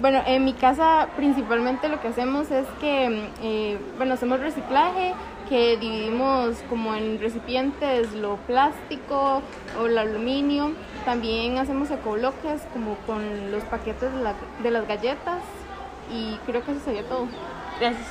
Bueno, en mi casa principalmente lo que hacemos es que, mm, eh, bueno, hacemos reciclaje, que dividimos como en recipientes lo plástico o el aluminio. También hacemos ecobloques como con los paquetes de, la- de las galletas y creo que eso sería todo. Gracias.